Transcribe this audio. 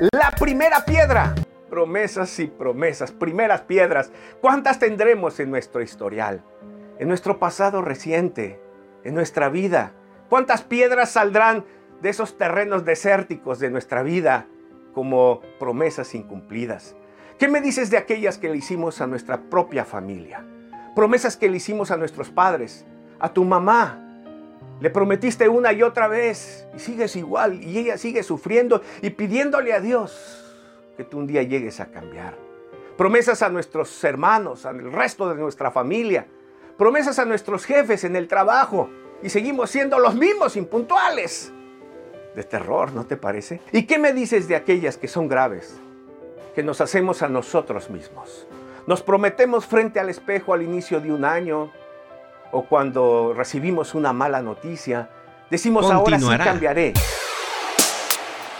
La primera piedra. Promesas y promesas, primeras piedras. ¿Cuántas tendremos en nuestro historial? En nuestro pasado reciente, en nuestra vida. ¿Cuántas piedras saldrán de esos terrenos desérticos de nuestra vida como promesas incumplidas? ¿Qué me dices de aquellas que le hicimos a nuestra propia familia? Promesas que le hicimos a nuestros padres, a tu mamá. Le prometiste una y otra vez y sigues igual y ella sigue sufriendo y pidiéndole a Dios que tú un día llegues a cambiar. Promesas a nuestros hermanos, al resto de nuestra familia. Promesas a nuestros jefes en el trabajo y seguimos siendo los mismos impuntuales. De terror, ¿no te parece? ¿Y qué me dices de aquellas que son graves? Que nos hacemos a nosotros mismos. Nos prometemos frente al espejo al inicio de un año o cuando recibimos una mala noticia. Decimos ahora sí cambiaré.